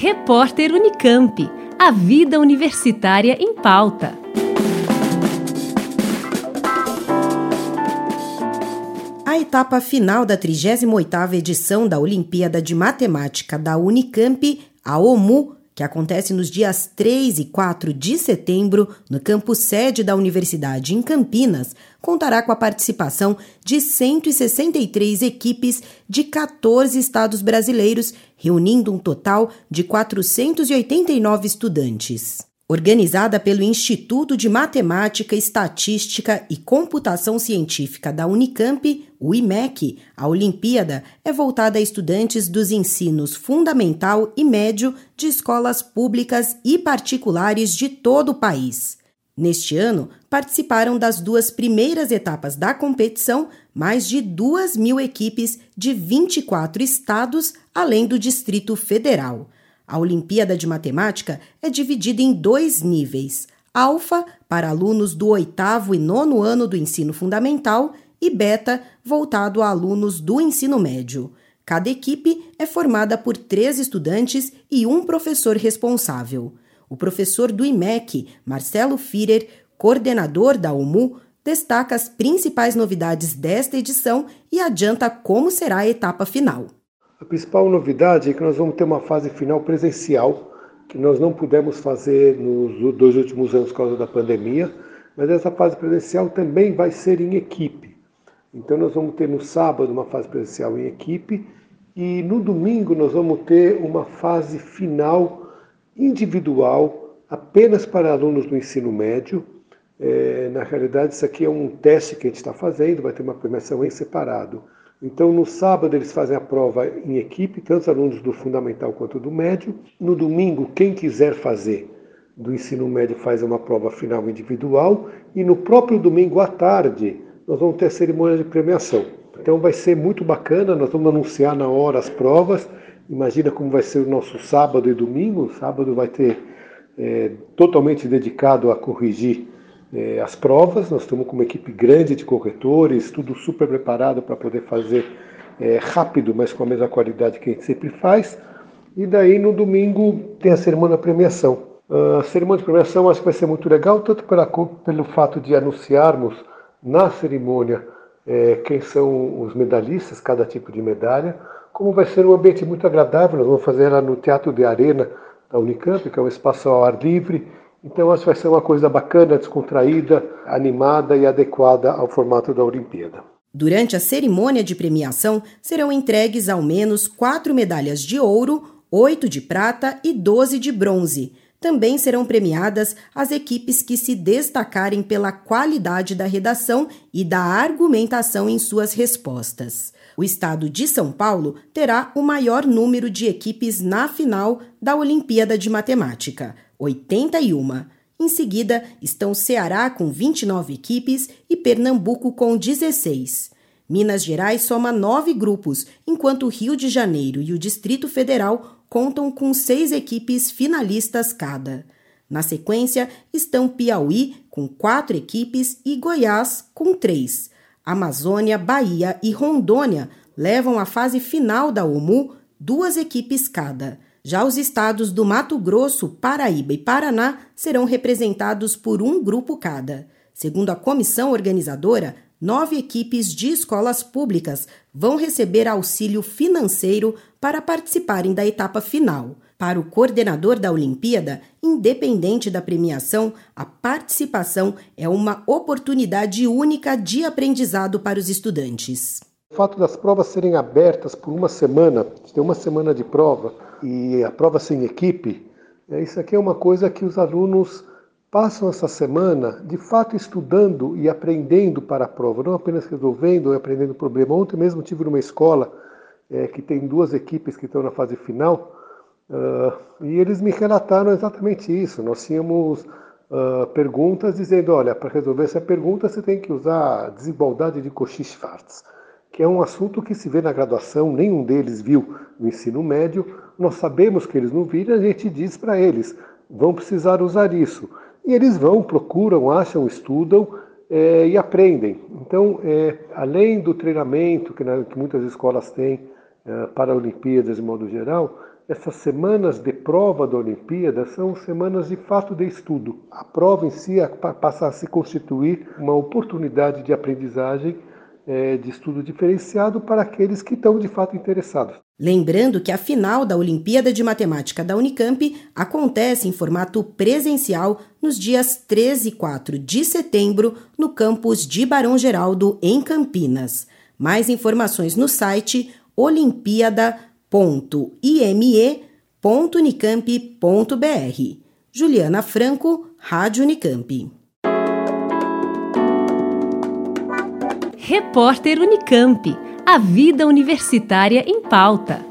Repórter Unicamp. A vida universitária em pauta. A etapa final da 38ª edição da Olimpíada de Matemática da Unicamp, a OMU, que acontece nos dias 3 e 4 de setembro no campus sede da Universidade em Campinas, contará com a participação de 163 equipes de 14 estados brasileiros, reunindo um total de 489 estudantes. Organizada pelo Instituto de Matemática, Estatística e Computação Científica da Unicamp, o IMEC, a Olimpíada é voltada a estudantes dos ensinos fundamental e médio de escolas públicas e particulares de todo o país. Neste ano, participaram das duas primeiras etapas da competição mais de 2 mil equipes de 24 estados, além do Distrito Federal. A Olimpíada de Matemática é dividida em dois níveis: alfa, para alunos do oitavo e nono ano do ensino fundamental, e beta, voltado a alunos do ensino médio. Cada equipe é formada por três estudantes e um professor responsável. O professor do IMEC, Marcelo Firer, coordenador da UMU, destaca as principais novidades desta edição e adianta como será a etapa final. A principal novidade é que nós vamos ter uma fase final presencial, que nós não pudemos fazer nos dois últimos anos por causa da pandemia, mas essa fase presencial também vai ser em equipe. Então nós vamos ter no sábado uma fase presencial em equipe e no domingo nós vamos ter uma fase final individual apenas para alunos do ensino médio. É, na realidade, isso aqui é um teste que a gente está fazendo, vai ter uma premiação em separado. Então, no sábado, eles fazem a prova em equipe, tanto os alunos do fundamental quanto do médio. No domingo, quem quiser fazer do ensino médio faz uma prova final individual. E no próprio domingo à tarde, nós vamos ter a cerimônia de premiação. Então, vai ser muito bacana. Nós vamos anunciar na hora as provas. Imagina como vai ser o nosso sábado e domingo. O sábado vai ter é, totalmente dedicado a corrigir é, as provas. Nós estamos com uma equipe grande de corretores, tudo super preparado para poder fazer é, rápido, mas com a mesma qualidade que a gente sempre faz. E daí no domingo tem a cerimônia da premiação. Uh, a cerimônia de premiação acho que vai ser muito legal, tanto pela, pelo fato de anunciarmos na cerimônia é, quem são os medalhistas, cada tipo de medalha, como vai ser um ambiente muito agradável. Nós vamos fazer ela no Teatro de Arena da Unicamp, que é um espaço ao ar livre, então, acho que vai ser uma coisa bacana, descontraída, animada e adequada ao formato da Olimpíada. Durante a cerimônia de premiação, serão entregues ao menos quatro medalhas de ouro, oito de prata e doze de bronze. Também serão premiadas as equipes que se destacarem pela qualidade da redação e da argumentação em suas respostas. O estado de São Paulo terá o maior número de equipes na final da Olimpíada de Matemática. 81. Em seguida estão Ceará com 29 equipes e Pernambuco com 16. Minas Gerais soma nove grupos, enquanto Rio de Janeiro e o Distrito Federal contam com seis equipes finalistas cada. Na sequência estão Piauí, com quatro equipes, e Goiás, com três. Amazônia, Bahia e Rondônia levam à fase final da OMU duas equipes cada. Já os estados do Mato Grosso, Paraíba e Paraná serão representados por um grupo cada. Segundo a comissão organizadora, nove equipes de escolas públicas vão receber auxílio financeiro para participarem da etapa final. Para o coordenador da Olimpíada, independente da premiação, a participação é uma oportunidade única de aprendizado para os estudantes. O fato das provas serem abertas por uma semana, ter uma semana de prova e a prova sem equipe, é, isso aqui é uma coisa que os alunos passam essa semana de fato estudando e aprendendo para a prova, não apenas resolvendo e aprendendo o problema. Ontem mesmo tive numa escola é, que tem duas equipes que estão na fase final uh, e eles me relataram exatamente isso. Nós tínhamos uh, perguntas dizendo, olha, para resolver essa pergunta você tem que usar desigualdade de Cauchy-Schwarz que é um assunto que se vê na graduação, nenhum deles viu no ensino médio. Nós sabemos que eles não viram, a gente diz para eles: vão precisar usar isso. E eles vão, procuram, acham, estudam é, e aprendem. Então, é, além do treinamento que, que, muitas escolas têm é, para Olimpíadas de modo geral, essas semanas de prova da Olimpíada são semanas de fato de estudo. A prova em si passa a se constituir uma oportunidade de aprendizagem, é, de estudo diferenciado para aqueles que estão de fato interessados. Lembrando que a final da Olimpíada de Matemática da Unicamp acontece em formato presencial nos dias 13 e 4 de setembro no campus de Barão Geraldo, em Campinas. Mais informações no site olimpíada.com www.ime.unicamp.br. Juliana Franco, Rádio Unicamp. Repórter Unicamp. A vida universitária em pauta.